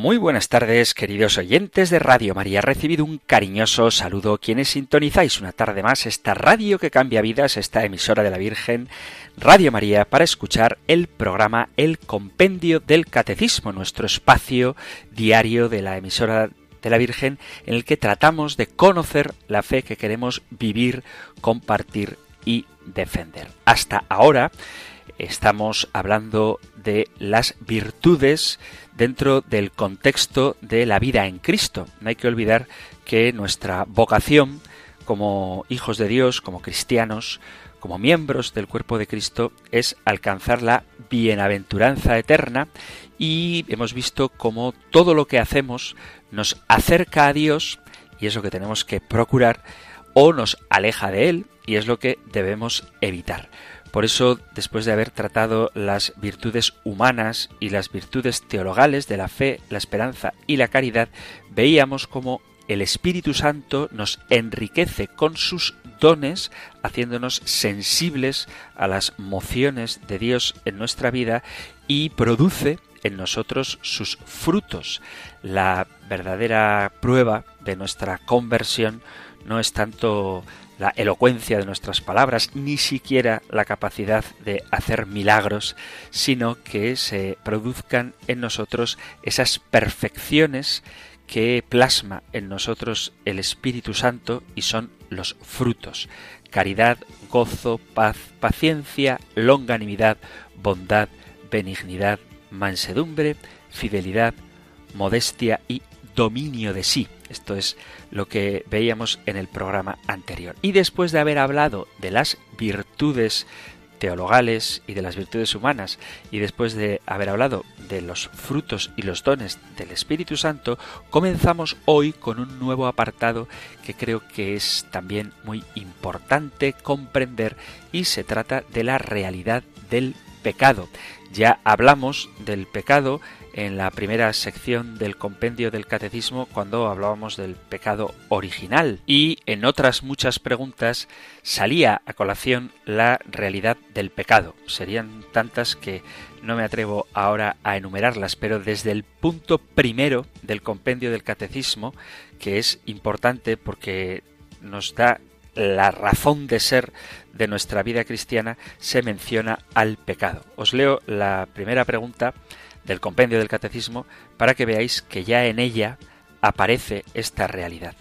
Muy buenas tardes, queridos oyentes de Radio María. Recibido un cariñoso saludo quienes sintonizáis una tarde más esta radio que cambia vidas, esta emisora de la Virgen, Radio María, para escuchar el programa El Compendio del Catecismo, nuestro espacio diario de la emisora de la Virgen en el que tratamos de conocer la fe que queremos vivir, compartir y defender. Hasta ahora estamos hablando de las virtudes dentro del contexto de la vida en Cristo. No hay que olvidar que nuestra vocación como hijos de Dios, como cristianos, como miembros del cuerpo de Cristo, es alcanzar la bienaventuranza eterna y hemos visto cómo todo lo que hacemos nos acerca a Dios y es lo que tenemos que procurar o nos aleja de Él y es lo que debemos evitar. Por eso, después de haber tratado las virtudes humanas y las virtudes teologales de la fe, la esperanza y la caridad, veíamos cómo el Espíritu Santo nos enriquece con sus dones, haciéndonos sensibles a las mociones de Dios en nuestra vida y produce en nosotros sus frutos. La verdadera prueba de nuestra conversión no es tanto la elocuencia de nuestras palabras, ni siquiera la capacidad de hacer milagros, sino que se produzcan en nosotros esas perfecciones que plasma en nosotros el Espíritu Santo y son los frutos. Caridad, gozo, paz, paciencia, longanimidad, bondad, benignidad, mansedumbre, fidelidad, modestia y dominio de sí. Esto es lo que veíamos en el programa anterior. Y después de haber hablado de las virtudes teologales y de las virtudes humanas, y después de haber hablado de los frutos y los dones del Espíritu Santo, comenzamos hoy con un nuevo apartado que creo que es también muy importante comprender y se trata de la realidad del pecado. Ya hablamos del pecado en la primera sección del compendio del catecismo cuando hablábamos del pecado original y en otras muchas preguntas salía a colación la realidad del pecado. Serían tantas que no me atrevo ahora a enumerarlas, pero desde el punto primero del compendio del catecismo, que es importante porque nos da la razón de ser de nuestra vida cristiana, se menciona al pecado. Os leo la primera pregunta del compendio del catecismo para que veáis que ya en ella aparece esta realidad.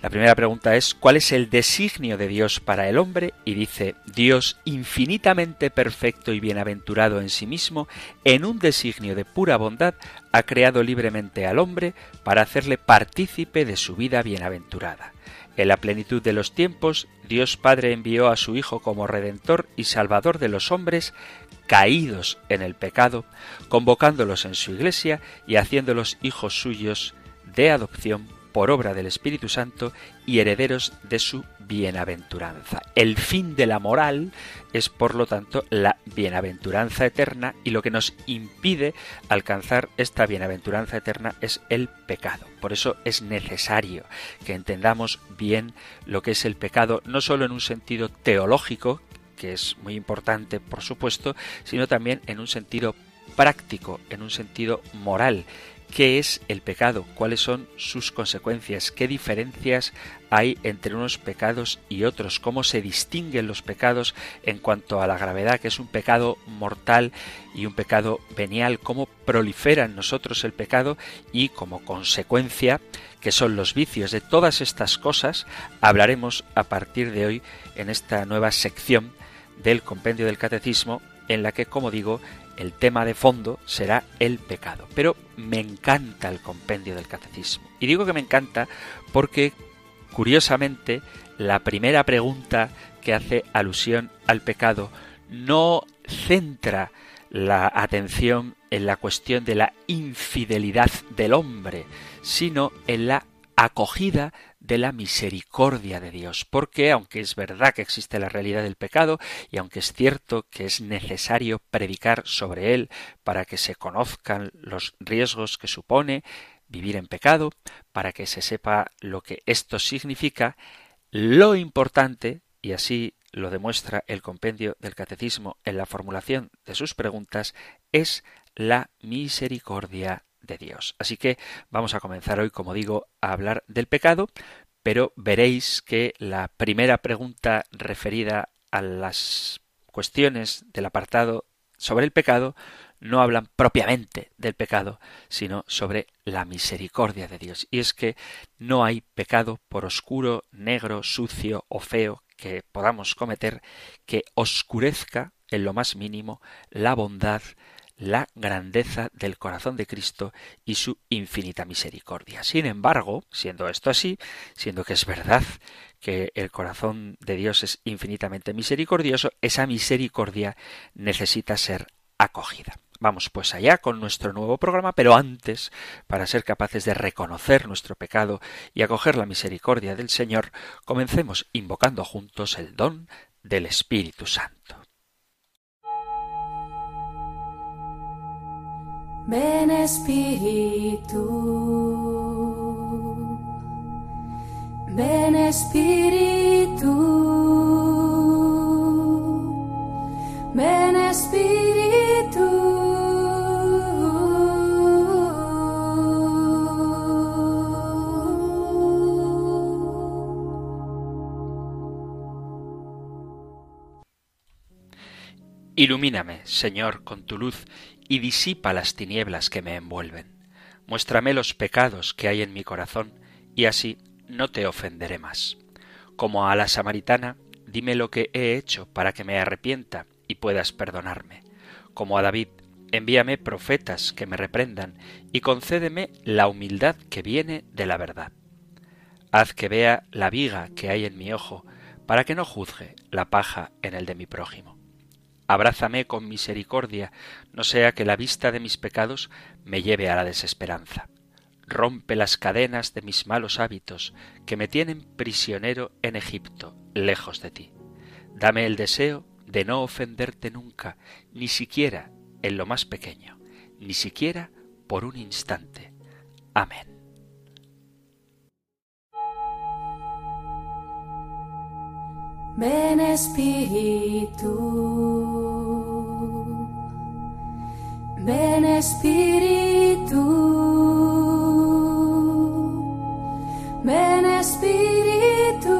La primera pregunta es ¿cuál es el designio de Dios para el hombre? Y dice Dios infinitamente perfecto y bienaventurado en sí mismo, en un designio de pura bondad, ha creado libremente al hombre para hacerle partícipe de su vida bienaventurada. En la plenitud de los tiempos, Dios Padre envió a su Hijo como Redentor y Salvador de los hombres caídos en el pecado, convocándolos en su iglesia y haciéndolos hijos suyos de adopción por obra del Espíritu Santo y herederos de su bienaventuranza. El fin de la moral es, por lo tanto, la bienaventuranza eterna y lo que nos impide alcanzar esta bienaventuranza eterna es el pecado. Por eso es necesario que entendamos bien lo que es el pecado, no solo en un sentido teológico, que es muy importante, por supuesto, sino también en un sentido práctico, en un sentido moral. ¿Qué es el pecado? ¿Cuáles son sus consecuencias? ¿Qué diferencias hay entre unos pecados y otros? ¿Cómo se distinguen los pecados en cuanto a la gravedad, que es un pecado mortal y un pecado venial? ¿Cómo prolifera en nosotros el pecado? Y como consecuencia, que son los vicios de todas estas cosas, hablaremos a partir de hoy en esta nueva sección del compendio del catecismo en la que, como digo, el tema de fondo será el pecado. Pero me encanta el compendio del catecismo. Y digo que me encanta porque, curiosamente, la primera pregunta que hace alusión al pecado no centra la atención en la cuestión de la infidelidad del hombre, sino en la acogida de la misericordia de Dios, porque aunque es verdad que existe la realidad del pecado y aunque es cierto que es necesario predicar sobre él para que se conozcan los riesgos que supone vivir en pecado, para que se sepa lo que esto significa, lo importante, y así lo demuestra el compendio del catecismo en la formulación de sus preguntas, es la misericordia Dios. Así que vamos a comenzar hoy, como digo, a hablar del pecado, pero veréis que la primera pregunta referida a las cuestiones del apartado sobre el pecado no hablan propiamente del pecado, sino sobre la misericordia de Dios. Y es que no hay pecado, por oscuro, negro, sucio o feo que podamos cometer, que oscurezca en lo más mínimo la bondad, la grandeza del corazón de Cristo y su infinita misericordia. Sin embargo, siendo esto así, siendo que es verdad que el corazón de Dios es infinitamente misericordioso, esa misericordia necesita ser acogida. Vamos pues allá con nuestro nuevo programa, pero antes, para ser capaces de reconocer nuestro pecado y acoger la misericordia del Señor, comencemos invocando juntos el don del Espíritu Santo. Ven Espíritu, ven Espíritu, ven Espíritu. Ilumíname, Señor, con tu luz y disipa las tinieblas que me envuelven. Muéstrame los pecados que hay en mi corazón, y así no te ofenderé más. Como a la samaritana, dime lo que he hecho para que me arrepienta y puedas perdonarme. Como a David, envíame profetas que me reprendan y concédeme la humildad que viene de la verdad. Haz que vea la viga que hay en mi ojo, para que no juzgue la paja en el de mi prójimo abrázame con misericordia, no sea que la vista de mis pecados me lleve a la desesperanza. Rompe las cadenas de mis malos hábitos, que me tienen prisionero en Egipto, lejos de ti. Dame el deseo de no ofenderte nunca, ni siquiera en lo más pequeño, ni siquiera por un instante. Amén. Ven Espíritu, ven Espíritu, ven Espíritu.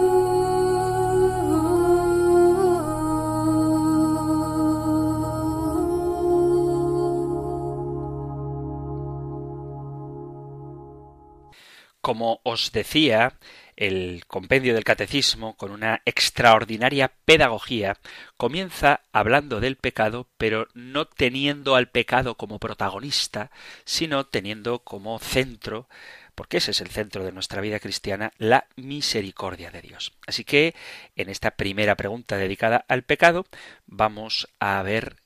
Como os decía, el compendio del catecismo, con una extraordinaria pedagogía, comienza hablando del pecado, pero no teniendo al pecado como protagonista, sino teniendo como centro porque ese es el centro de nuestra vida cristiana, la misericordia de Dios. Así que en esta primera pregunta dedicada al pecado vamos a ver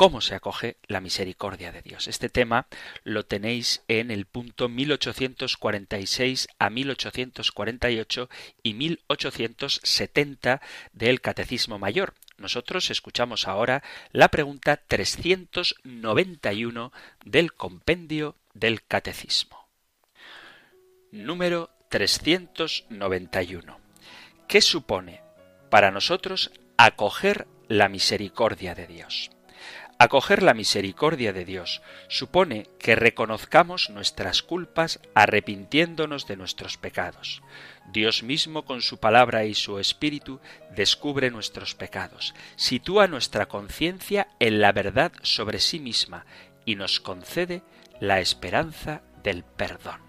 cómo se acoge la misericordia de Dios. Este tema lo tenéis en el punto 1846 a 1848 y 1870 del Catecismo Mayor. Nosotros escuchamos ahora la pregunta 391 del compendio del Catecismo. Número 391. ¿Qué supone para nosotros acoger la misericordia de Dios? Acoger la misericordia de Dios supone que reconozcamos nuestras culpas arrepintiéndonos de nuestros pecados. Dios mismo con su palabra y su espíritu descubre nuestros pecados, sitúa nuestra conciencia en la verdad sobre sí misma y nos concede la esperanza del perdón.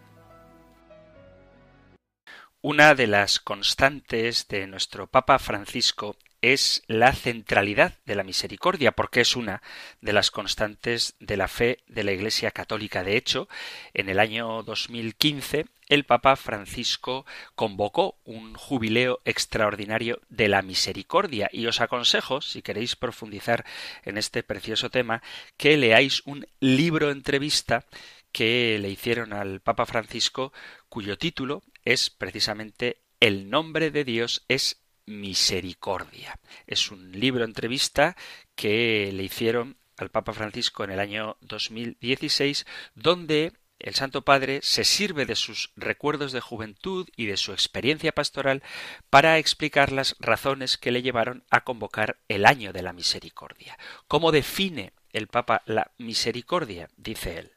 Una de las constantes de nuestro Papa Francisco es la centralidad de la misericordia, porque es una de las constantes de la fe de la Iglesia Católica. De hecho, en el año 2015, el Papa Francisco convocó un jubileo extraordinario de la misericordia y os aconsejo, si queréis profundizar en este precioso tema, que leáis un libro entrevista que le hicieron al Papa Francisco, cuyo título es precisamente El nombre de Dios es misericordia. Es un libro entrevista que le hicieron al Papa Francisco en el año 2016, donde el Santo Padre se sirve de sus recuerdos de juventud y de su experiencia pastoral para explicar las razones que le llevaron a convocar el año de la misericordia. ¿Cómo define el Papa la misericordia? Dice él.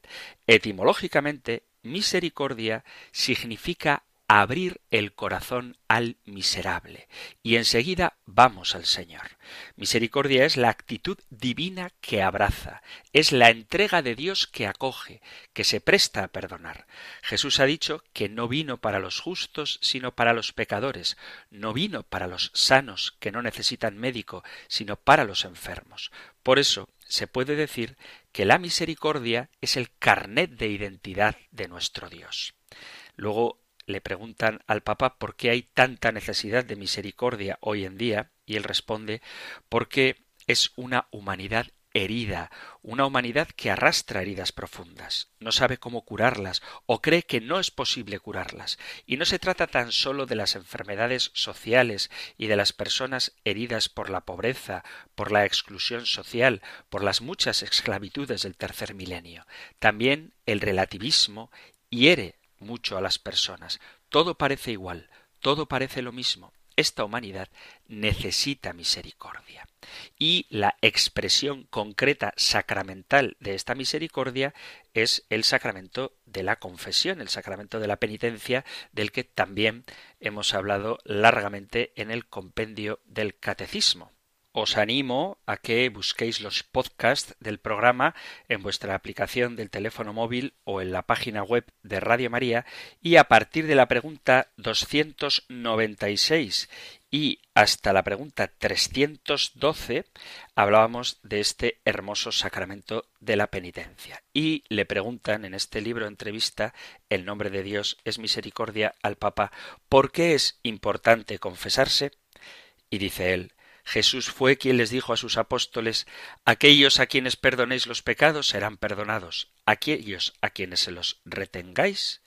Etimológicamente, misericordia significa abrir el corazón al miserable y enseguida vamos al Señor. Misericordia es la actitud divina que abraza, es la entrega de Dios que acoge, que se presta a perdonar. Jesús ha dicho que no vino para los justos, sino para los pecadores, no vino para los sanos, que no necesitan médico, sino para los enfermos. Por eso se puede decir que la misericordia es el carnet de identidad de nuestro Dios. Luego le preguntan al Papa por qué hay tanta necesidad de misericordia hoy en día, y él responde porque es una humanidad herida, una humanidad que arrastra heridas profundas, no sabe cómo curarlas o cree que no es posible curarlas. Y no se trata tan solo de las enfermedades sociales y de las personas heridas por la pobreza, por la exclusión social, por las muchas esclavitudes del tercer milenio. También el relativismo hiere mucho a las personas. Todo parece igual, todo parece lo mismo. Esta humanidad necesita misericordia. Y la expresión concreta sacramental de esta misericordia es el sacramento de la confesión, el sacramento de la penitencia, del que también hemos hablado largamente en el compendio del catecismo os animo a que busquéis los podcasts del programa en vuestra aplicación del teléfono móvil o en la página web de Radio María y a partir de la pregunta 296 y hasta la pregunta 312 hablábamos de este hermoso sacramento de la penitencia. Y le preguntan en este libro entrevista El nombre de Dios es misericordia al Papa ¿por qué es importante confesarse? Y dice él Jesús fue quien les dijo a sus apóstoles Aquellos a quienes perdonéis los pecados serán perdonados, aquellos a quienes se los retengáis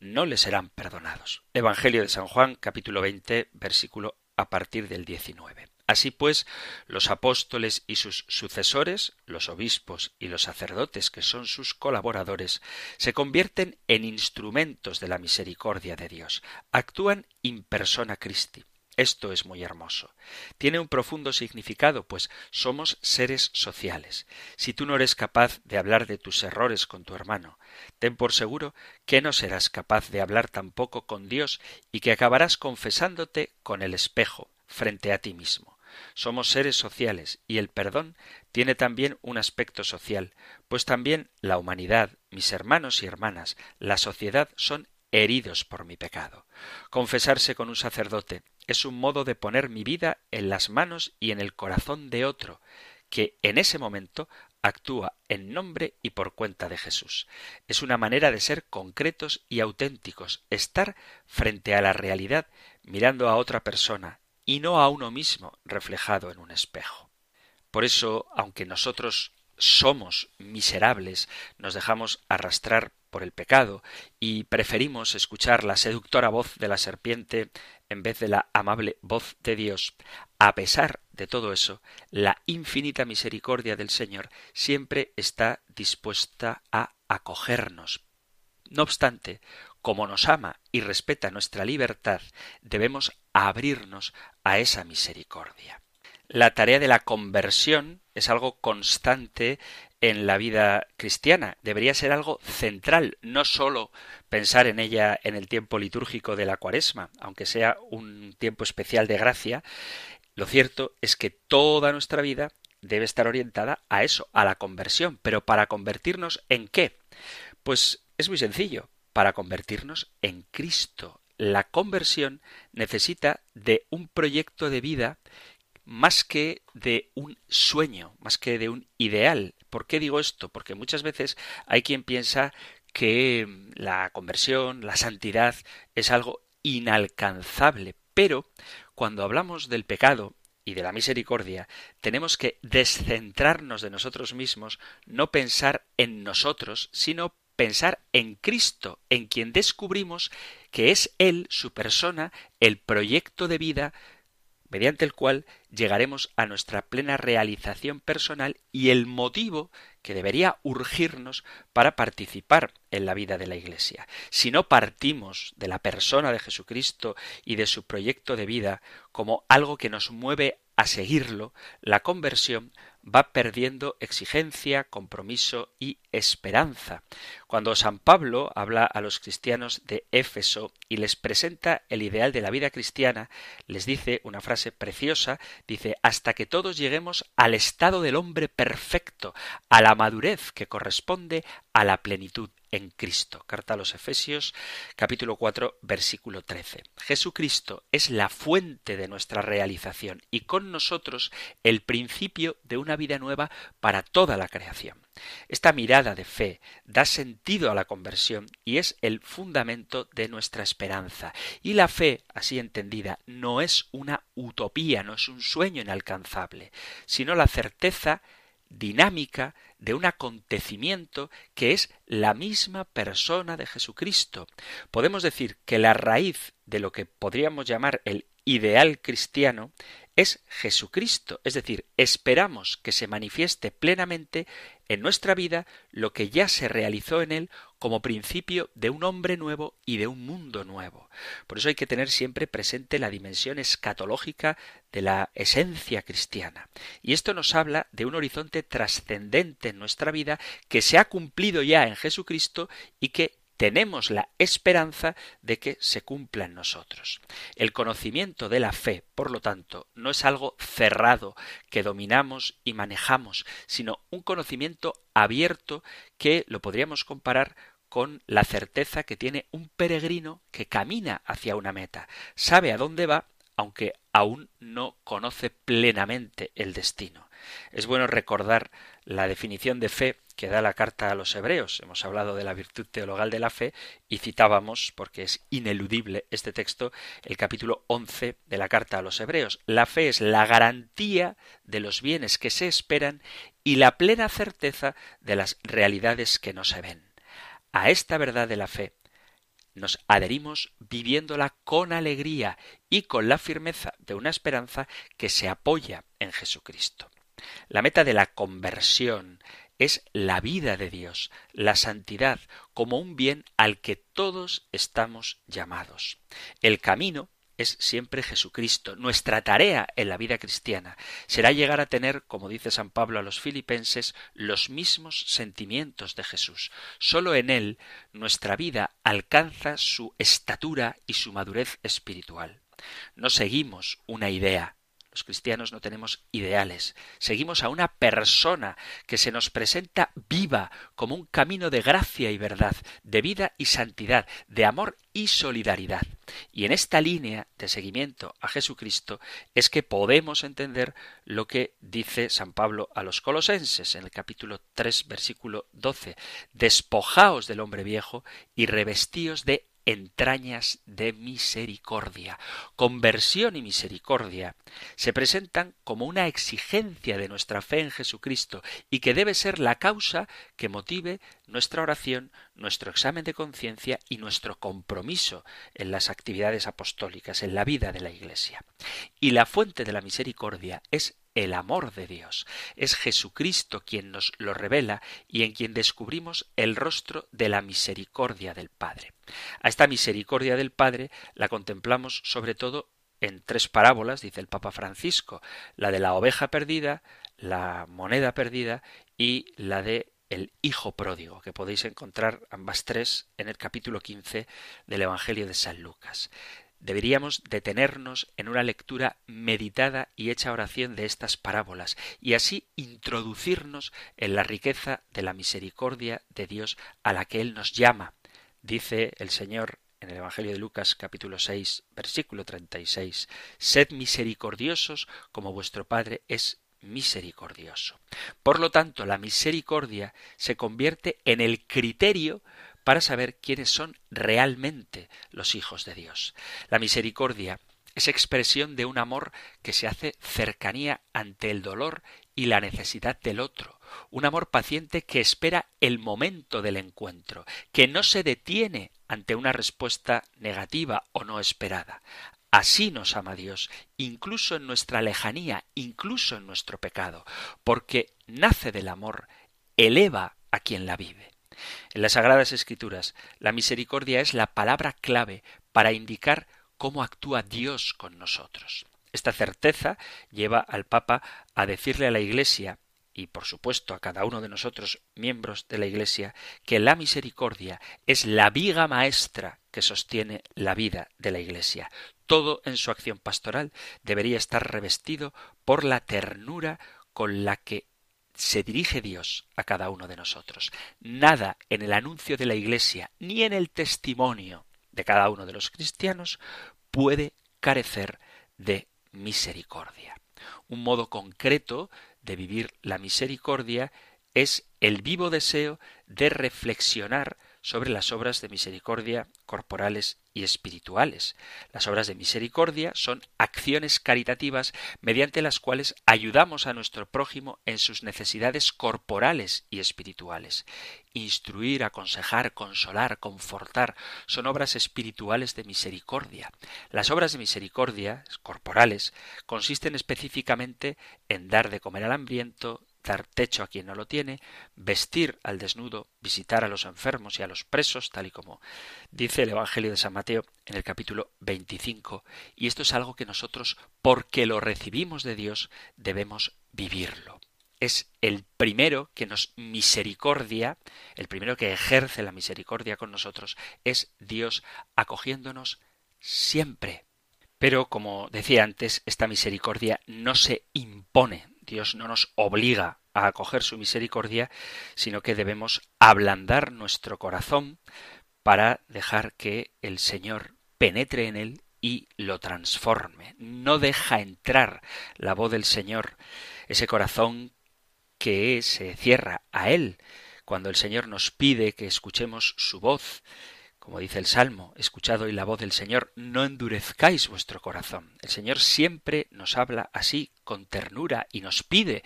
no les serán perdonados. Evangelio de San Juan, capítulo 20, versículo a partir del 19. Así pues, los apóstoles y sus sucesores, los obispos y los sacerdotes que son sus colaboradores, se convierten en instrumentos de la misericordia de Dios, actúan in persona Christi. Esto es muy hermoso. Tiene un profundo significado, pues somos seres sociales. Si tú no eres capaz de hablar de tus errores con tu hermano, ten por seguro que no serás capaz de hablar tampoco con Dios y que acabarás confesándote con el espejo frente a ti mismo. Somos seres sociales y el perdón tiene también un aspecto social, pues también la humanidad, mis hermanos y hermanas, la sociedad son heridos por mi pecado. Confesarse con un sacerdote es un modo de poner mi vida en las manos y en el corazón de otro, que en ese momento actúa en nombre y por cuenta de Jesús. Es una manera de ser concretos y auténticos, estar frente a la realidad mirando a otra persona y no a uno mismo reflejado en un espejo. Por eso, aunque nosotros somos miserables, nos dejamos arrastrar por el pecado y preferimos escuchar la seductora voz de la serpiente en vez de la amable voz de Dios, a pesar de todo eso, la infinita misericordia del Señor siempre está dispuesta a acogernos. No obstante, como nos ama y respeta nuestra libertad, debemos abrirnos a esa misericordia. La tarea de la conversión es algo constante en la vida cristiana. Debería ser algo central, no sólo pensar en ella en el tiempo litúrgico de la cuaresma, aunque sea un tiempo especial de gracia. Lo cierto es que toda nuestra vida debe estar orientada a eso, a la conversión. Pero para convertirnos en qué? Pues es muy sencillo, para convertirnos en Cristo. La conversión necesita de un proyecto de vida más que de un sueño, más que de un ideal. ¿Por qué digo esto? Porque muchas veces hay quien piensa que la conversión, la santidad es algo inalcanzable, pero cuando hablamos del pecado y de la misericordia, tenemos que descentrarnos de nosotros mismos, no pensar en nosotros, sino pensar en Cristo, en quien descubrimos que es Él, su persona, el proyecto de vida mediante el cual llegaremos a nuestra plena realización personal y el motivo que debería urgirnos para participar en la vida de la Iglesia. Si no partimos de la persona de Jesucristo y de su proyecto de vida como algo que nos mueve a seguirlo, la conversión va perdiendo exigencia, compromiso y esperanza. Cuando San Pablo habla a los cristianos de Éfeso y les presenta el ideal de la vida cristiana, les dice una frase preciosa, dice, hasta que todos lleguemos al estado del hombre perfecto, a la madurez que corresponde a la plenitud en Cristo. Carta a los Efesios, capítulo 4, versículo 13. Jesucristo es la fuente de nuestra realización y con nosotros el principio de una vida nueva para toda la creación. Esta mirada de fe da sentido a la conversión y es el fundamento de nuestra esperanza. Y la fe, así entendida, no es una utopía, no es un sueño inalcanzable, sino la certeza dinámica de un acontecimiento que es la misma persona de Jesucristo. Podemos decir que la raíz de lo que podríamos llamar el ideal cristiano es Jesucristo, es decir, esperamos que se manifieste plenamente en nuestra vida lo que ya se realizó en él como principio de un hombre nuevo y de un mundo nuevo. Por eso hay que tener siempre presente la dimensión escatológica de la esencia cristiana. Y esto nos habla de un horizonte trascendente en nuestra vida que se ha cumplido ya en Jesucristo y que tenemos la esperanza de que se cumpla en nosotros. El conocimiento de la fe, por lo tanto, no es algo cerrado que dominamos y manejamos, sino un conocimiento abierto que lo podríamos comparar con la certeza que tiene un peregrino que camina hacia una meta, sabe a dónde va, aunque aún no conoce plenamente el destino. Es bueno recordar la definición de fe que da la carta a los hebreos. Hemos hablado de la virtud teologal de la fe y citábamos, porque es ineludible este texto, el capítulo once de la carta a los hebreos. La fe es la garantía de los bienes que se esperan y la plena certeza de las realidades que no se ven. A esta verdad de la fe nos adherimos viviéndola con alegría y con la firmeza de una esperanza que se apoya en Jesucristo. La meta de la conversión es la vida de Dios, la santidad, como un bien al que todos estamos llamados. El camino es siempre Jesucristo. Nuestra tarea en la vida cristiana será llegar a tener, como dice San Pablo a los filipenses, los mismos sentimientos de Jesús. Solo en Él nuestra vida alcanza su estatura y su madurez espiritual. No seguimos una idea, los cristianos no tenemos ideales. Seguimos a una persona que se nos presenta viva como un camino de gracia y verdad, de vida y santidad, de amor y solidaridad. Y en esta línea de seguimiento a Jesucristo es que podemos entender lo que dice San Pablo a los colosenses en el capítulo 3 versículo 12. Despojaos del hombre viejo y revestíos de entrañas de misericordia. Conversión y misericordia se presentan como una exigencia de nuestra fe en Jesucristo y que debe ser la causa que motive nuestra oración, nuestro examen de conciencia y nuestro compromiso en las actividades apostólicas, en la vida de la Iglesia. Y la fuente de la misericordia es el amor de Dios. Es Jesucristo quien nos lo revela y en quien descubrimos el rostro de la misericordia del Padre. A esta misericordia del Padre la contemplamos sobre todo en tres parábolas, dice el Papa Francisco, la de la oveja perdida, la moneda perdida y la de el Hijo pródigo, que podéis encontrar ambas tres en el capítulo quince del Evangelio de San Lucas deberíamos detenernos en una lectura meditada y hecha oración de estas parábolas y así introducirnos en la riqueza de la misericordia de Dios a la que Él nos llama. Dice el Señor en el Evangelio de Lucas capítulo 6 versículo 36 Sed misericordiosos como vuestro Padre es misericordioso. Por lo tanto, la misericordia se convierte en el criterio para saber quiénes son realmente los hijos de Dios. La misericordia es expresión de un amor que se hace cercanía ante el dolor y la necesidad del otro, un amor paciente que espera el momento del encuentro, que no se detiene ante una respuesta negativa o no esperada. Así nos ama Dios, incluso en nuestra lejanía, incluso en nuestro pecado, porque nace del amor, eleva a quien la vive. En las Sagradas Escrituras, la misericordia es la palabra clave para indicar cómo actúa Dios con nosotros. Esta certeza lleva al Papa a decirle a la Iglesia y por supuesto a cada uno de nosotros, miembros de la Iglesia, que la misericordia es la viga maestra que sostiene la vida de la Iglesia. Todo en su acción pastoral debería estar revestido por la ternura con la que se dirige Dios a cada uno de nosotros. Nada en el anuncio de la Iglesia ni en el testimonio de cada uno de los cristianos puede carecer de misericordia. Un modo concreto de vivir la misericordia es el vivo deseo de reflexionar sobre las obras de misericordia corporales y espirituales. Las obras de misericordia son acciones caritativas mediante las cuales ayudamos a nuestro prójimo en sus necesidades corporales y espirituales. Instruir, aconsejar, consolar, confortar son obras espirituales de misericordia. Las obras de misericordia corporales consisten específicamente en dar de comer al hambriento, dar techo a quien no lo tiene, vestir al desnudo, visitar a los enfermos y a los presos, tal y como dice el Evangelio de San Mateo en el capítulo 25. Y esto es algo que nosotros, porque lo recibimos de Dios, debemos vivirlo. Es el primero que nos misericordia, el primero que ejerce la misericordia con nosotros, es Dios acogiéndonos siempre. Pero, como decía antes, esta misericordia no se impone Dios no nos obliga a acoger su misericordia, sino que debemos ablandar nuestro corazón para dejar que el Señor penetre en él y lo transforme. No deja entrar la voz del Señor, ese corazón que se cierra a Él, cuando el Señor nos pide que escuchemos su voz, como dice el Salmo, escuchado hoy la voz del Señor, no endurezcáis vuestro corazón. El Señor siempre nos habla así, con ternura, y nos pide,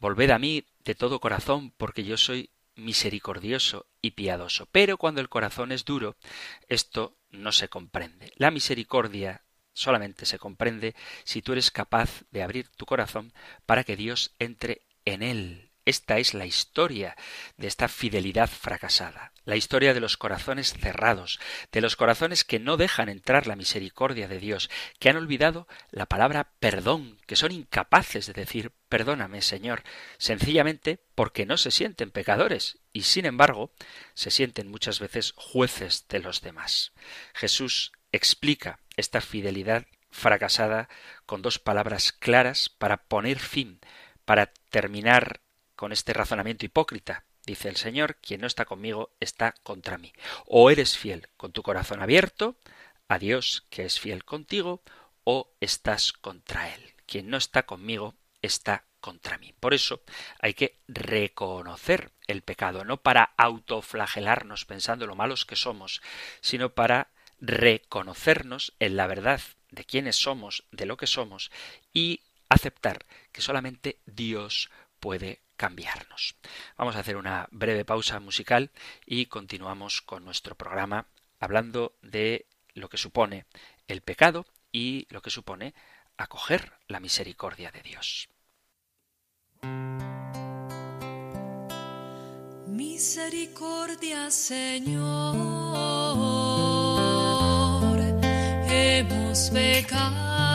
volved a mí de todo corazón, porque yo soy misericordioso y piadoso. Pero cuando el corazón es duro, esto no se comprende. La misericordia solamente se comprende si tú eres capaz de abrir tu corazón para que Dios entre en él. Esta es la historia de esta fidelidad fracasada, la historia de los corazones cerrados, de los corazones que no dejan entrar la misericordia de Dios, que han olvidado la palabra perdón, que son incapaces de decir perdóname, Señor, sencillamente porque no se sienten pecadores y sin embargo se sienten muchas veces jueces de los demás. Jesús explica esta fidelidad fracasada con dos palabras claras para poner fin, para terminar con este razonamiento hipócrita. Dice el Señor, quien no está conmigo está contra mí. O eres fiel con tu corazón abierto a Dios, que es fiel contigo, o estás contra Él. Quien no está conmigo está contra mí. Por eso hay que reconocer el pecado, no para autoflagelarnos pensando lo malos que somos, sino para reconocernos en la verdad de quiénes somos, de lo que somos, y aceptar que solamente Dios puede cambiarnos. Vamos a hacer una breve pausa musical y continuamos con nuestro programa hablando de lo que supone el pecado y lo que supone acoger la misericordia de Dios. Misericordia, Señor, hemos pecado.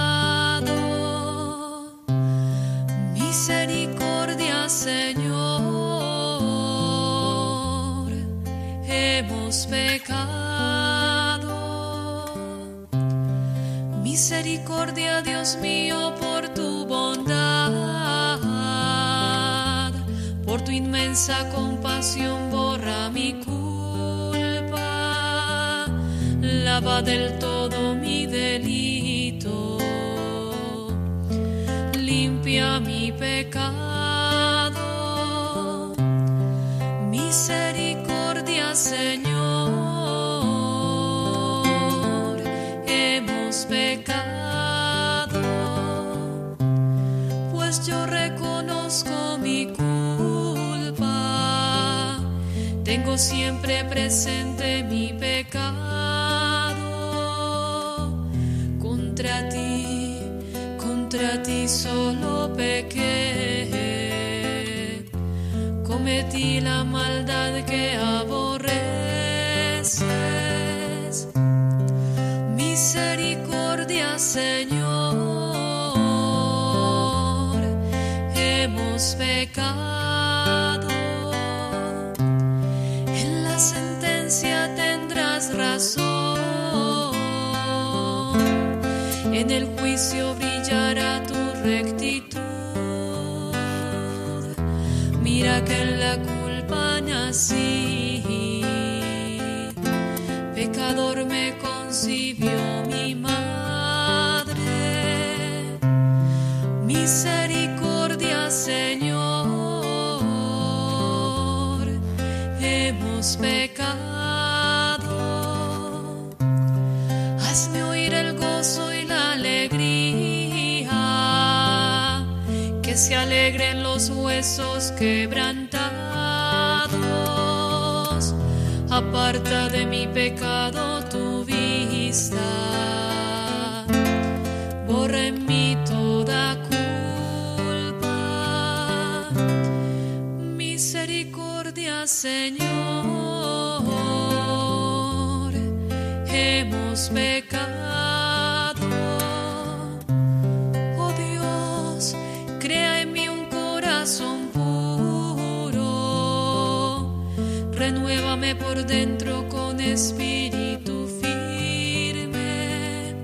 Misericordia, Dios mío, por tu bondad, por tu inmensa compasión, borra mi culpa, lava del todo mi delito limpia mi pecado. Misericordia, Señor, pecado, pues yo reconozco mi culpa, tengo siempre presente mi pecado contra ti, contra ti solo pequé, cometí la maldad que En el juicio brillará tu rectitud. Mira que en la culpa nací. Pecador me concibió mi madre. Misericordia, Señor, hemos pecado. Huesos quebrantados. Aparta de mi pecado tu vista, borra en mí toda culpa. Misericordia, Señor, hemos pecado. Por dentro con espíritu firme.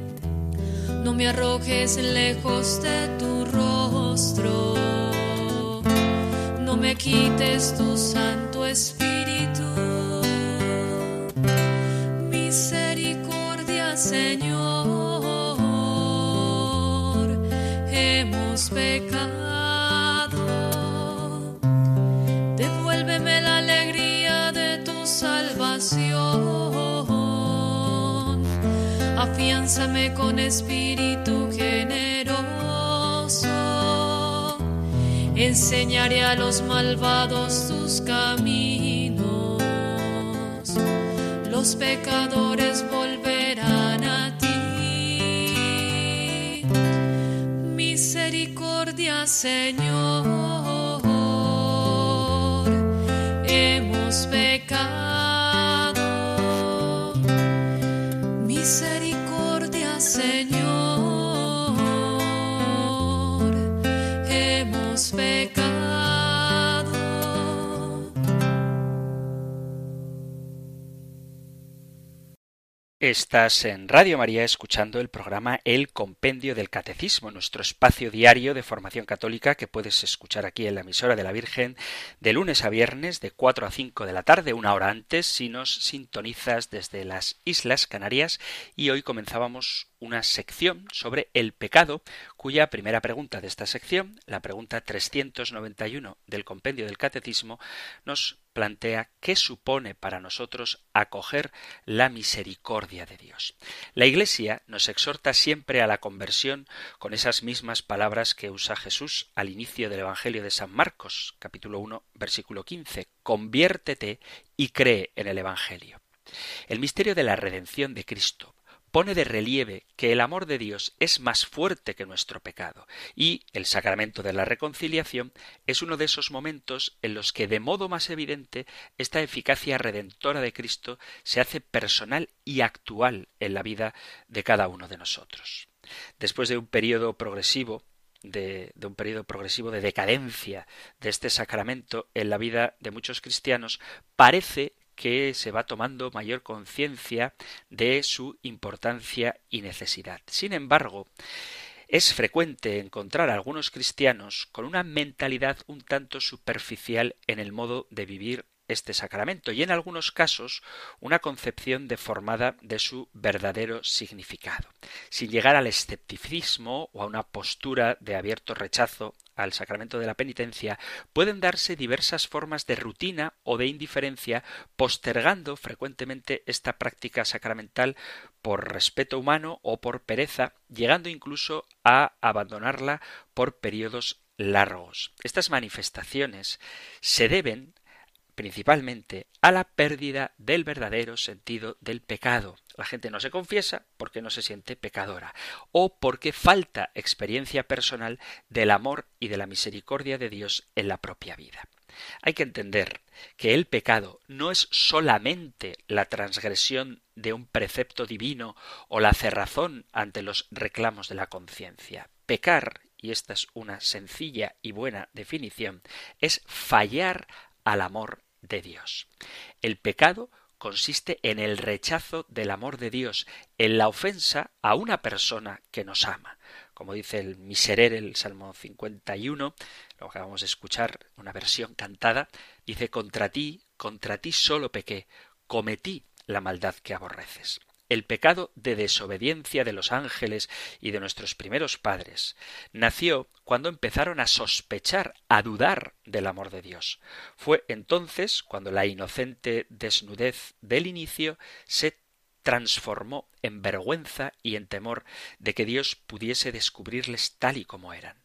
No me arrojes lejos de tu rostro, no me quites tu santo espíritu. Misericordia, Señor, hemos pecado. Salvación. Afiánzame con espíritu generoso. Enseñaré a los malvados tus caminos. Los pecadores volverán a ti. Misericordia, Señor, hemos pecado. Estás en Radio María escuchando el programa El Compendio del Catecismo, nuestro espacio diario de formación católica que puedes escuchar aquí en la emisora de la Virgen de lunes a viernes de 4 a 5 de la tarde, una hora antes, si nos sintonizas desde las Islas Canarias. Y hoy comenzábamos una sección sobre el pecado, cuya primera pregunta de esta sección, la pregunta 391 del Compendio del Catecismo, nos plantea qué supone para nosotros acoger la misericordia de Dios. La Iglesia nos exhorta siempre a la conversión con esas mismas palabras que usa Jesús al inicio del Evangelio de San Marcos, capítulo 1, versículo 15, conviértete y cree en el Evangelio. El misterio de la redención de Cristo pone de relieve que el amor de Dios es más fuerte que nuestro pecado, y el sacramento de la reconciliación es uno de esos momentos en los que de modo más evidente esta eficacia redentora de Cristo se hace personal y actual en la vida de cada uno de nosotros. Después de un periodo progresivo de, un periodo progresivo de decadencia de este sacramento en la vida de muchos cristianos, parece que se va tomando mayor conciencia de su importancia y necesidad. Sin embargo, es frecuente encontrar a algunos cristianos con una mentalidad un tanto superficial en el modo de vivir este sacramento y en algunos casos una concepción deformada de su verdadero significado. Sin llegar al escepticismo o a una postura de abierto rechazo al sacramento de la penitencia, pueden darse diversas formas de rutina o de indiferencia, postergando frecuentemente esta práctica sacramental por respeto humano o por pereza, llegando incluso a abandonarla por periodos largos. Estas manifestaciones se deben principalmente a la pérdida del verdadero sentido del pecado. La gente no se confiesa porque no se siente pecadora o porque falta experiencia personal del amor y de la misericordia de Dios en la propia vida. Hay que entender que el pecado no es solamente la transgresión de un precepto divino o la cerrazón ante los reclamos de la conciencia. Pecar, y esta es una sencilla y buena definición, es fallar al amor de Dios. El pecado consiste en el rechazo del amor de Dios, en la ofensa a una persona que nos ama. Como dice el Miserere, el Salmo 51, lo acabamos de escuchar, una versión cantada, dice contra ti, contra ti solo pequé, cometí la maldad que aborreces el pecado de desobediencia de los ángeles y de nuestros primeros padres nació cuando empezaron a sospechar, a dudar del amor de Dios. Fue entonces cuando la inocente desnudez del inicio se transformó en vergüenza y en temor de que Dios pudiese descubrirles tal y como eran.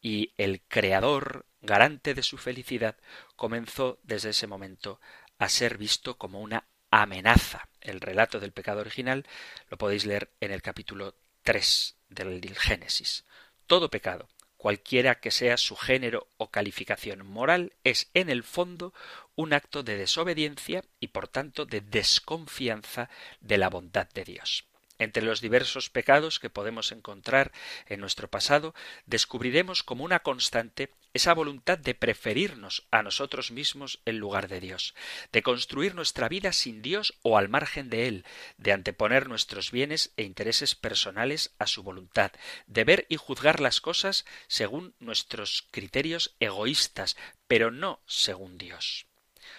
Y el Creador, garante de su felicidad, comenzó desde ese momento a ser visto como una amenaza. El relato del pecado original lo podéis leer en el capítulo 3 del Génesis. Todo pecado, cualquiera que sea su género o calificación moral, es en el fondo un acto de desobediencia y por tanto de desconfianza de la bondad de Dios. Entre los diversos pecados que podemos encontrar en nuestro pasado, descubriremos como una constante esa voluntad de preferirnos a nosotros mismos en lugar de Dios, de construir nuestra vida sin Dios o al margen de Él, de anteponer nuestros bienes e intereses personales a su voluntad, de ver y juzgar las cosas según nuestros criterios egoístas, pero no según Dios.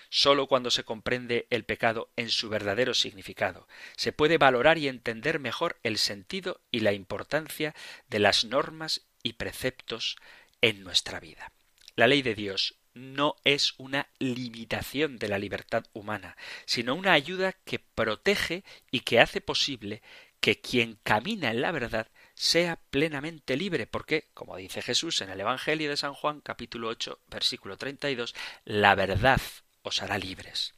Sólo cuando se comprende el pecado en su verdadero significado se puede valorar y entender mejor el sentido y la importancia de las normas y preceptos en nuestra vida. La ley de Dios no es una limitación de la libertad humana, sino una ayuda que protege y que hace posible que quien camina en la verdad sea plenamente libre, porque, como dice Jesús en el Evangelio de San Juan capítulo 8 versículo 32, la verdad os hará libres.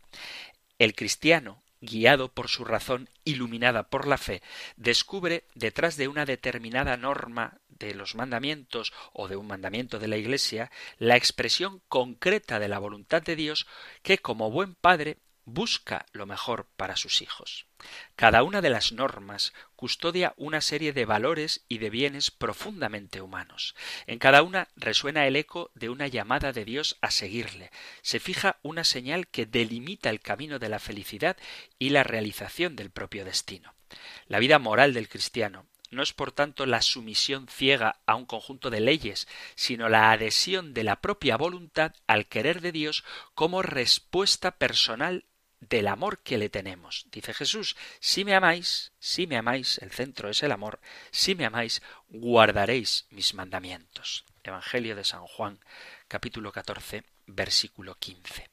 El cristiano, guiado por su razón, iluminada por la fe, descubre detrás de una determinada norma de los mandamientos o de un mandamiento de la Iglesia la expresión concreta de la voluntad de Dios que, como buen padre, busca lo mejor para sus hijos. Cada una de las normas custodia una serie de valores y de bienes profundamente humanos. En cada una resuena el eco de una llamada de Dios a seguirle. Se fija una señal que delimita el camino de la felicidad y la realización del propio destino. La vida moral del cristiano no es por tanto la sumisión ciega a un conjunto de leyes, sino la adhesión de la propia voluntad al querer de Dios como respuesta personal del amor que le tenemos. Dice Jesús, si me amáis, si me amáis, el centro es el amor, si me amáis, guardaréis mis mandamientos. Evangelio de San Juan, capítulo 14, versículo 15.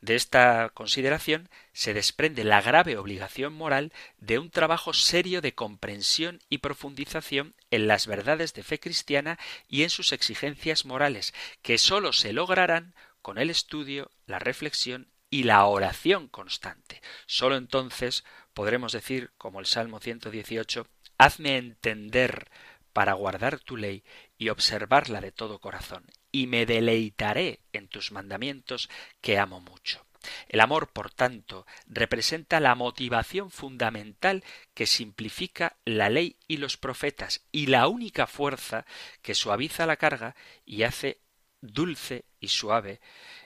De esta consideración se desprende la grave obligación moral de un trabajo serio de comprensión y profundización en las verdades de fe cristiana y en sus exigencias morales, que sólo se lograrán con el estudio, la reflexión y la oración constante. Sólo entonces podremos decir, como el Salmo 118, Hazme entender para guardar tu ley y observarla de todo corazón, y me deleitaré en tus mandamientos que amo mucho. El amor, por tanto, representa la motivación fundamental que simplifica la ley y los profetas, y la única fuerza que suaviza la carga y hace dulce y suave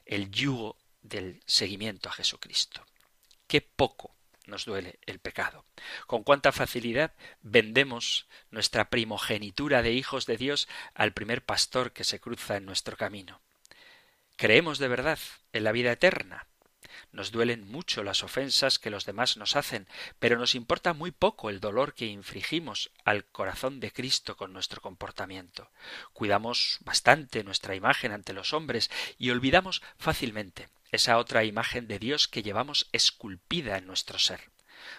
el yugo del seguimiento a Jesucristo. Qué poco nos duele el pecado. Con cuánta facilidad vendemos nuestra primogenitura de hijos de Dios al primer pastor que se cruza en nuestro camino. ¿Creemos de verdad en la vida eterna? Nos duelen mucho las ofensas que los demás nos hacen, pero nos importa muy poco el dolor que infligimos al corazón de Cristo con nuestro comportamiento. Cuidamos bastante nuestra imagen ante los hombres y olvidamos fácilmente esa otra imagen de Dios que llevamos esculpida en nuestro ser.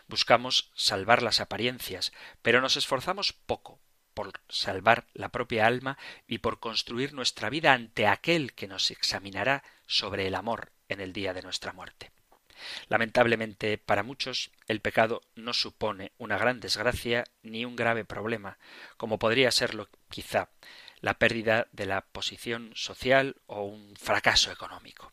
Buscamos salvar las apariencias, pero nos esforzamos poco por salvar la propia alma y por construir nuestra vida ante aquel que nos examinará sobre el amor en el día de nuestra muerte. Lamentablemente, para muchos, el pecado no supone una gran desgracia ni un grave problema, como podría serlo, quizá, la pérdida de la posición social o un fracaso económico.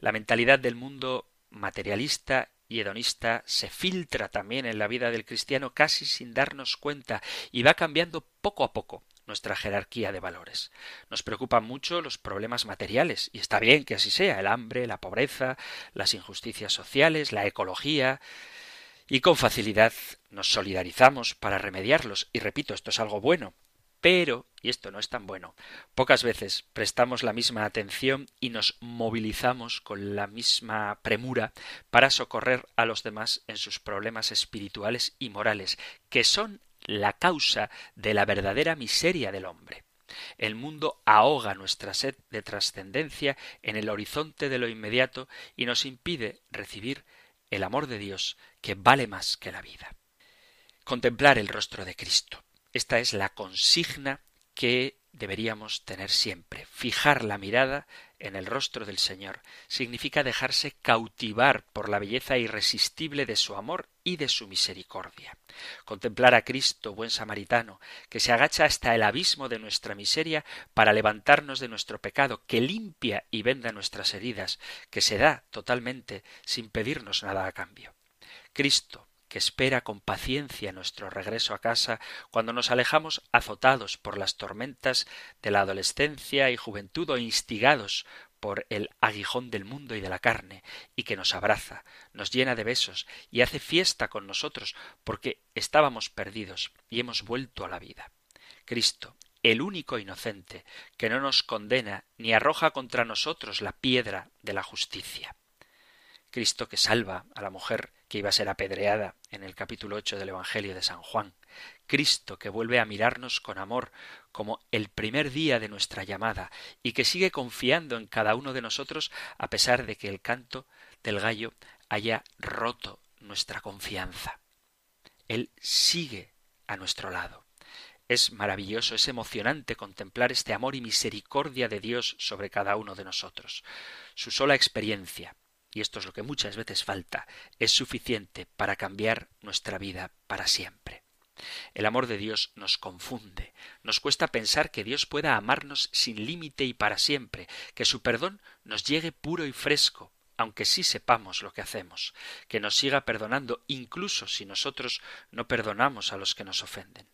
La mentalidad del mundo materialista y hedonista se filtra también en la vida del cristiano casi sin darnos cuenta y va cambiando poco a poco nuestra jerarquía de valores. Nos preocupan mucho los problemas materiales, y está bien que así sea, el hambre, la pobreza, las injusticias sociales, la ecología, y con facilidad nos solidarizamos para remediarlos, y repito, esto es algo bueno, pero, y esto no es tan bueno, pocas veces prestamos la misma atención y nos movilizamos con la misma premura para socorrer a los demás en sus problemas espirituales y morales, que son la causa de la verdadera miseria del hombre. El mundo ahoga nuestra sed de trascendencia en el horizonte de lo inmediato y nos impide recibir el amor de Dios que vale más que la vida. Contemplar el rostro de Cristo. Esta es la consigna que deberíamos tener siempre. Fijar la mirada en el rostro del Señor significa dejarse cautivar por la belleza irresistible de su amor y de su misericordia. Contemplar a Cristo, buen samaritano, que se agacha hasta el abismo de nuestra miseria para levantarnos de nuestro pecado, que limpia y venda nuestras heridas, que se da totalmente sin pedirnos nada a cambio. Cristo, que espera con paciencia nuestro regreso a casa cuando nos alejamos azotados por las tormentas de la adolescencia y juventud o instigados por el aguijón del mundo y de la carne, y que nos abraza, nos llena de besos y hace fiesta con nosotros porque estábamos perdidos y hemos vuelto a la vida. Cristo, el único inocente, que no nos condena ni arroja contra nosotros la piedra de la justicia. Cristo que salva a la mujer que iba a ser apedreada en el capítulo ocho del Evangelio de San Juan. Cristo que vuelve a mirarnos con amor como el primer día de nuestra llamada y que sigue confiando en cada uno de nosotros a pesar de que el canto del gallo haya roto nuestra confianza. Él sigue a nuestro lado. Es maravilloso, es emocionante contemplar este amor y misericordia de Dios sobre cada uno de nosotros. Su sola experiencia, y esto es lo que muchas veces falta, es suficiente para cambiar nuestra vida para siempre. El amor de Dios nos confunde, nos cuesta pensar que Dios pueda amarnos sin límite y para siempre, que su perdón nos llegue puro y fresco, aunque sí sepamos lo que hacemos, que nos siga perdonando incluso si nosotros no perdonamos a los que nos ofenden.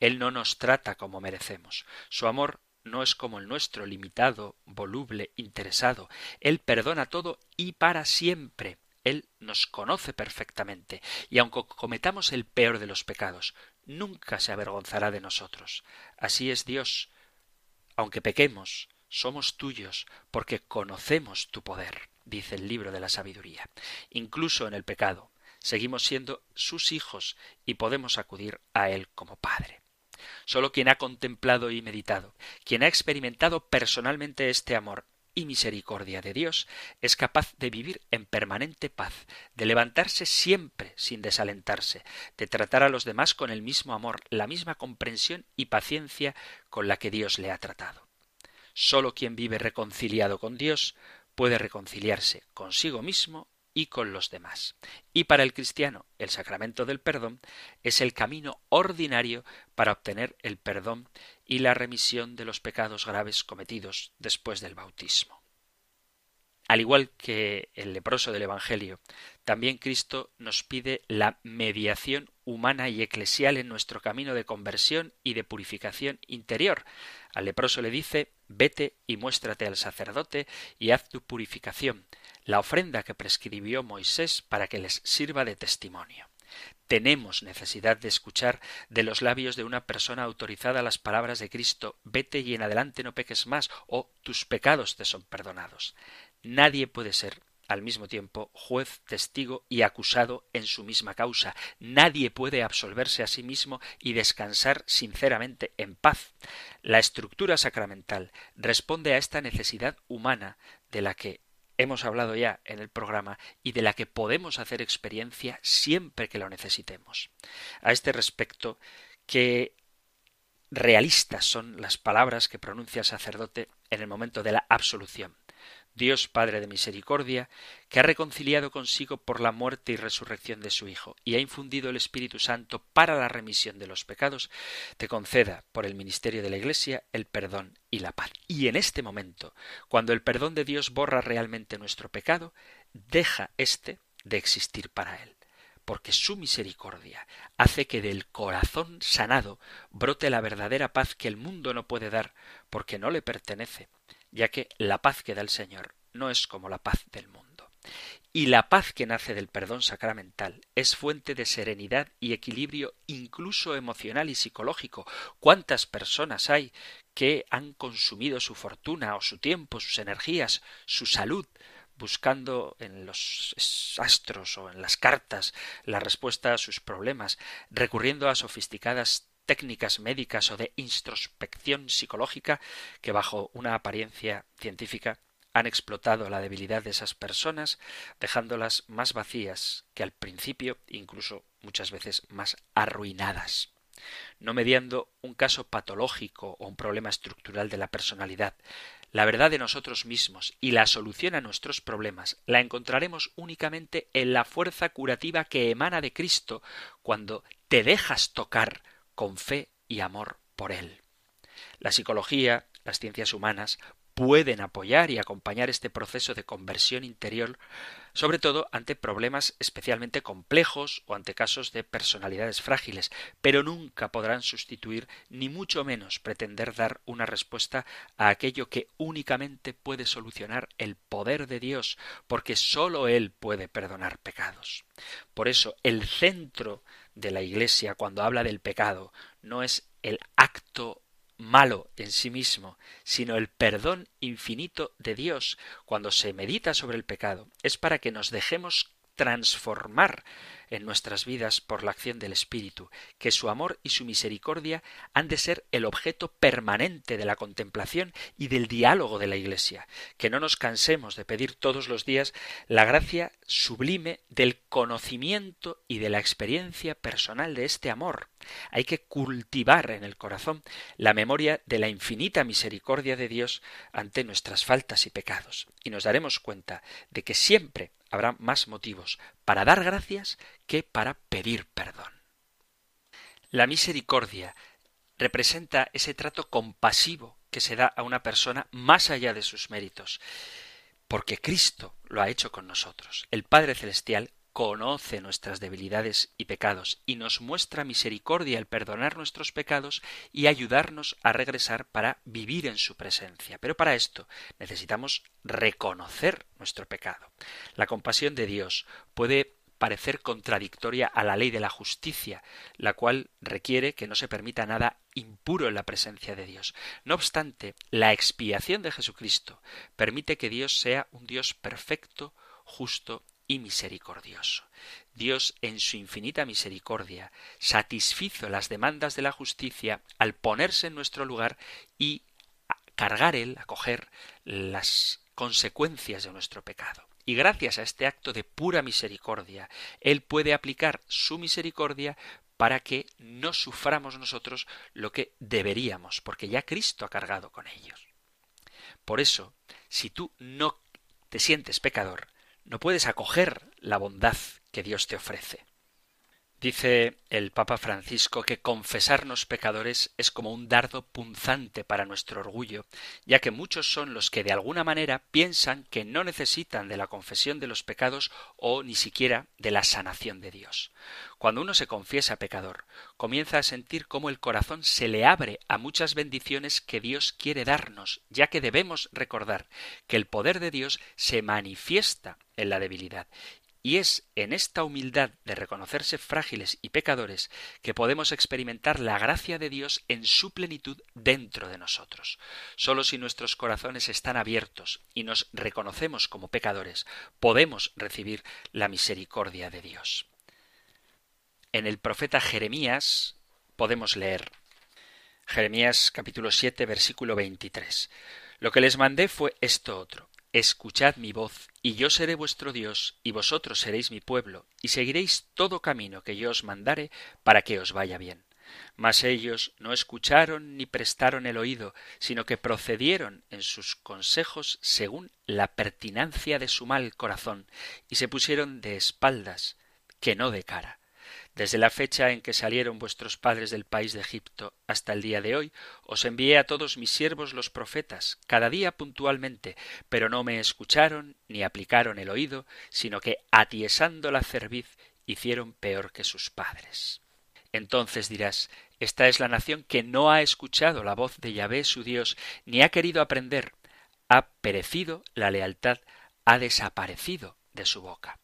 Él no nos trata como merecemos. Su amor no es como el nuestro, limitado, voluble, interesado. Él perdona todo y para siempre. Él nos conoce perfectamente, y aunque cometamos el peor de los pecados, nunca se avergonzará de nosotros. Así es Dios. Aunque pequemos, somos tuyos, porque conocemos tu poder, dice el libro de la sabiduría. Incluso en el pecado, seguimos siendo sus hijos y podemos acudir a Él como Padre. Solo quien ha contemplado y meditado, quien ha experimentado personalmente este amor y misericordia de Dios, es capaz de vivir en permanente paz, de levantarse siempre sin desalentarse, de tratar a los demás con el mismo amor, la misma comprensión y paciencia con la que Dios le ha tratado. Solo quien vive reconciliado con Dios puede reconciliarse consigo mismo y con los demás. Y para el cristiano, el sacramento del perdón es el camino ordinario para obtener el perdón y la remisión de los pecados graves cometidos después del bautismo. Al igual que el leproso del Evangelio, también Cristo nos pide la mediación humana y eclesial en nuestro camino de conversión y de purificación interior. Al leproso le dice Vete y muéstrate al sacerdote y haz tu purificación la ofrenda que prescribió Moisés para que les sirva de testimonio. Tenemos necesidad de escuchar de los labios de una persona autorizada las palabras de Cristo vete y en adelante no peques más o tus pecados te son perdonados. Nadie puede ser al mismo tiempo juez, testigo y acusado en su misma causa. Nadie puede absolverse a sí mismo y descansar sinceramente en paz. La estructura sacramental responde a esta necesidad humana de la que hemos hablado ya en el programa y de la que podemos hacer experiencia siempre que lo necesitemos. A este respecto, qué realistas son las palabras que pronuncia el sacerdote en el momento de la absolución. Dios Padre de misericordia, que ha reconciliado consigo por la muerte y resurrección de su Hijo, y ha infundido el Espíritu Santo para la remisión de los pecados, te conceda, por el ministerio de la Iglesia, el perdón y la paz. Y en este momento, cuando el perdón de Dios borra realmente nuestro pecado, deja éste de existir para él porque su misericordia hace que del corazón sanado brote la verdadera paz que el mundo no puede dar, porque no le pertenece, ya que la paz que da el Señor no es como la paz del mundo. Y la paz que nace del perdón sacramental es fuente de serenidad y equilibrio incluso emocional y psicológico. ¿Cuántas personas hay que han consumido su fortuna o su tiempo, sus energías, su salud, buscando en los astros o en las cartas la respuesta a sus problemas, recurriendo a sofisticadas técnicas médicas o de introspección psicológica que bajo una apariencia científica han explotado la debilidad de esas personas, dejándolas más vacías que al principio, incluso muchas veces más arruinadas. No mediando un caso patológico o un problema estructural de la personalidad, la verdad de nosotros mismos y la solución a nuestros problemas la encontraremos únicamente en la fuerza curativa que emana de Cristo cuando te dejas tocar con fe y amor por él. La psicología, las ciencias humanas, pueden apoyar y acompañar este proceso de conversión interior, sobre todo ante problemas especialmente complejos o ante casos de personalidades frágiles, pero nunca podrán sustituir ni mucho menos pretender dar una respuesta a aquello que únicamente puede solucionar el poder de Dios, porque sólo Él puede perdonar pecados. Por eso el centro de la Iglesia cuando habla del pecado no es el acto malo en sí mismo, sino el perdón infinito de Dios cuando se medita sobre el pecado. Es para que nos dejemos transformar en nuestras vidas por la acción del Espíritu, que su amor y su misericordia han de ser el objeto permanente de la contemplación y del diálogo de la Iglesia, que no nos cansemos de pedir todos los días la gracia sublime del conocimiento y de la experiencia personal de este amor. Hay que cultivar en el corazón la memoria de la infinita misericordia de Dios ante nuestras faltas y pecados, y nos daremos cuenta de que siempre habrá más motivos para dar gracias que para pedir perdón. La misericordia representa ese trato compasivo que se da a una persona más allá de sus méritos, porque Cristo lo ha hecho con nosotros. El Padre Celestial conoce nuestras debilidades y pecados y nos muestra misericordia al perdonar nuestros pecados y ayudarnos a regresar para vivir en su presencia. Pero para esto necesitamos reconocer nuestro pecado. La compasión de Dios puede parecer contradictoria a la ley de la justicia, la cual requiere que no se permita nada impuro en la presencia de Dios. No obstante, la expiación de Jesucristo permite que Dios sea un Dios perfecto, justo y misericordioso. Dios, en su infinita misericordia, satisfizo las demandas de la justicia al ponerse en nuestro lugar y cargar él, acoger las consecuencias de nuestro pecado. Y gracias a este acto de pura misericordia, Él puede aplicar su misericordia para que no suframos nosotros lo que deberíamos, porque ya Cristo ha cargado con ellos. Por eso, si tú no te sientes pecador, no puedes acoger la bondad que Dios te ofrece. Dice el Papa Francisco que confesarnos pecadores es como un dardo punzante para nuestro orgullo, ya que muchos son los que de alguna manera piensan que no necesitan de la confesión de los pecados o ni siquiera de la sanación de Dios. Cuando uno se confiesa pecador, comienza a sentir cómo el corazón se le abre a muchas bendiciones que Dios quiere darnos, ya que debemos recordar que el poder de Dios se manifiesta en la debilidad y es en esta humildad de reconocerse frágiles y pecadores que podemos experimentar la gracia de Dios en su plenitud dentro de nosotros. Solo si nuestros corazones están abiertos y nos reconocemos como pecadores, podemos recibir la misericordia de Dios. En el profeta Jeremías podemos leer Jeremías capítulo 7 versículo 23. Lo que les mandé fue esto otro Escuchad mi voz, y yo seré vuestro Dios, y vosotros seréis mi pueblo, y seguiréis todo camino que yo os mandare para que os vaya bien. Mas ellos no escucharon ni prestaron el oído, sino que procedieron en sus consejos según la pertinancia de su mal corazón, y se pusieron de espaldas, que no de cara. Desde la fecha en que salieron vuestros padres del país de Egipto hasta el día de hoy, os envié a todos mis siervos los profetas, cada día puntualmente, pero no me escucharon ni aplicaron el oído, sino que, atiesando la cerviz, hicieron peor que sus padres. Entonces dirás, esta es la nación que no ha escuchado la voz de Yahvé su Dios, ni ha querido aprender. Ha perecido la lealtad, ha desaparecido de su boca.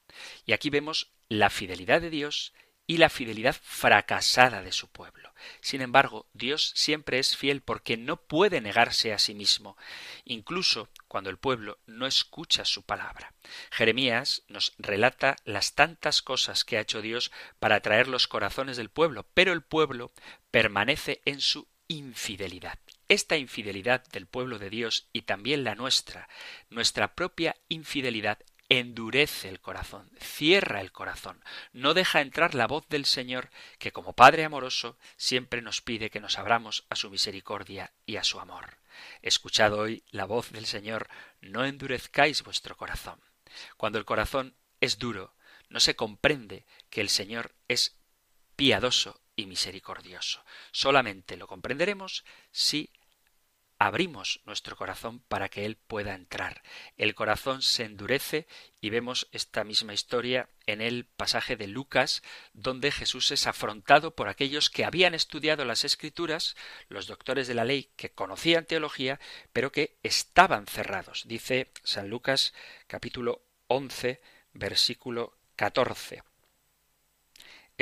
Y aquí vemos la fidelidad de Dios y la fidelidad fracasada de su pueblo. Sin embargo, Dios siempre es fiel porque no puede negarse a sí mismo, incluso cuando el pueblo no escucha su palabra. Jeremías nos relata las tantas cosas que ha hecho Dios para atraer los corazones del pueblo, pero el pueblo permanece en su infidelidad. Esta infidelidad del pueblo de Dios y también la nuestra, nuestra propia infidelidad endurece el corazón, cierra el corazón, no deja entrar la voz del Señor, que como Padre amoroso siempre nos pide que nos abramos a su misericordia y a su amor. Escuchad hoy la voz del Señor, no endurezcáis vuestro corazón. Cuando el corazón es duro, no se comprende que el Señor es piadoso y misericordioso. Solamente lo comprenderemos si abrimos nuestro corazón para que Él pueda entrar. El corazón se endurece y vemos esta misma historia en el pasaje de Lucas, donde Jesús es afrontado por aquellos que habían estudiado las escrituras, los doctores de la ley que conocían teología, pero que estaban cerrados. Dice San Lucas capítulo 11, versículo 14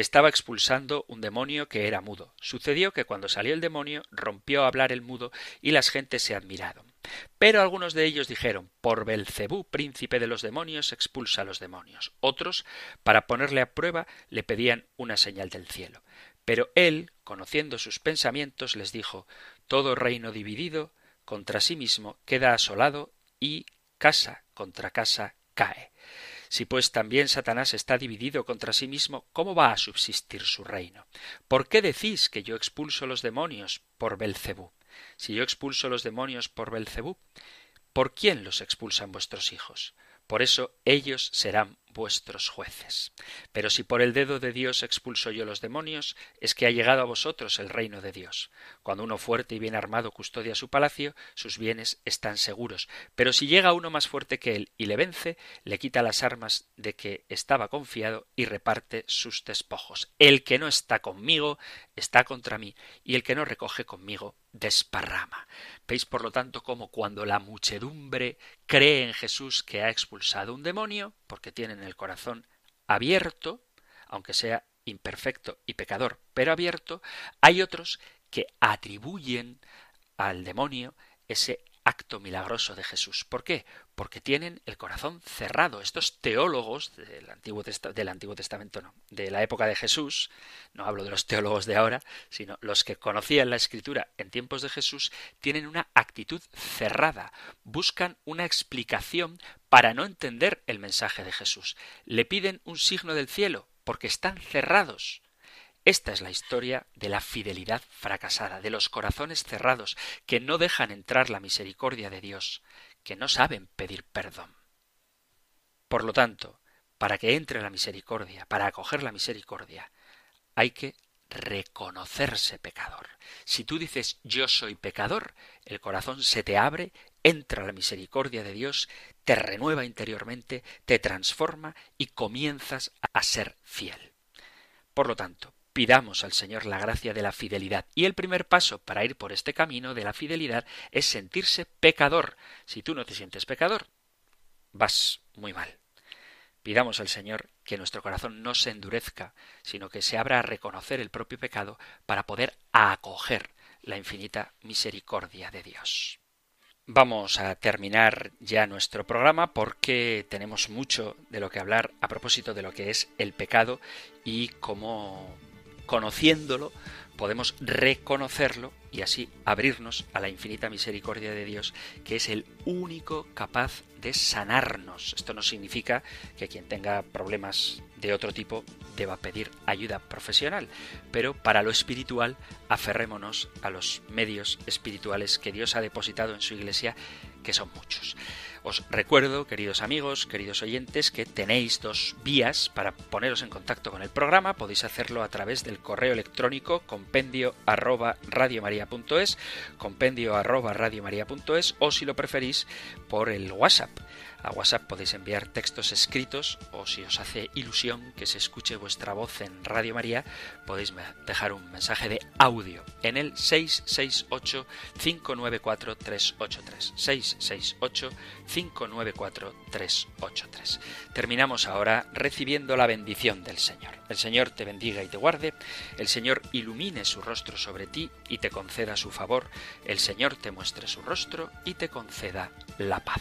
estaba expulsando un demonio que era mudo. Sucedió que cuando salió el demonio rompió a hablar el mudo y las gentes se admiraron. Pero algunos de ellos dijeron por Belcebú, príncipe de los demonios, expulsa a los demonios. Otros, para ponerle a prueba, le pedían una señal del cielo. Pero él, conociendo sus pensamientos, les dijo todo reino dividido contra sí mismo queda asolado y casa contra casa cae. Si pues también Satanás está dividido contra sí mismo, ¿cómo va a subsistir su reino? ¿Por qué decís que yo expulso los demonios por Belcebú? Si yo expulso los demonios por Belcebú, ¿por quién los expulsan vuestros hijos? Por eso ellos serán vuestros jueces. Pero si por el dedo de Dios expulso yo los demonios, es que ha llegado a vosotros el reino de Dios. Cuando uno fuerte y bien armado custodia su palacio, sus bienes están seguros. Pero si llega uno más fuerte que él y le vence, le quita las armas de que estaba confiado y reparte sus despojos. El que no está conmigo está contra mí, y el que no recoge conmigo desparrama. Veis, por lo tanto, como cuando la muchedumbre cree en Jesús que ha expulsado un demonio, porque tienen el corazón abierto, aunque sea imperfecto y pecador, pero abierto, hay otros que atribuyen al demonio ese acto milagroso de Jesús. ¿Por qué? Porque tienen el corazón cerrado. Estos teólogos del Antiguo, del Antiguo Testamento, no, de la época de Jesús, no hablo de los teólogos de ahora, sino los que conocían la Escritura en tiempos de Jesús, tienen una actitud cerrada, buscan una explicación para no entender el mensaje de Jesús. Le piden un signo del cielo, porque están cerrados. Esta es la historia de la fidelidad fracasada, de los corazones cerrados, que no dejan entrar la misericordia de Dios, que no saben pedir perdón. Por lo tanto, para que entre la misericordia, para acoger la misericordia, hay que reconocerse pecador. Si tú dices yo soy pecador, el corazón se te abre, entra la misericordia de Dios, te renueva interiormente, te transforma y comienzas a ser fiel. Por lo tanto, pidamos al Señor la gracia de la fidelidad. Y el primer paso para ir por este camino de la fidelidad es sentirse pecador. Si tú no te sientes pecador, vas muy mal. Pidamos al Señor que nuestro corazón no se endurezca, sino que se abra a reconocer el propio pecado para poder acoger la infinita misericordia de Dios. Vamos a terminar ya nuestro programa porque tenemos mucho de lo que hablar a propósito de lo que es el pecado y cómo conociéndolo, podemos reconocerlo y así abrirnos a la infinita misericordia de Dios, que es el único capaz de sanarnos. Esto no significa que quien tenga problemas de otro tipo deba pedir ayuda profesional, pero para lo espiritual aferrémonos a los medios espirituales que Dios ha depositado en su iglesia, que son muchos. Os recuerdo, queridos amigos, queridos oyentes, que tenéis dos vías para poneros en contacto con el programa. Podéis hacerlo a través del correo electrónico compendio arroba compendio arroba o si lo preferís por el WhatsApp a WhatsApp podéis enviar textos escritos o si os hace ilusión que se escuche vuestra voz en Radio María, podéis dejar un mensaje de audio en el 668-594-383. 668-594-383. Terminamos ahora recibiendo la bendición del Señor. El Señor te bendiga y te guarde, el Señor ilumine su rostro sobre ti y te conceda su favor, el Señor te muestre su rostro y te conceda la paz.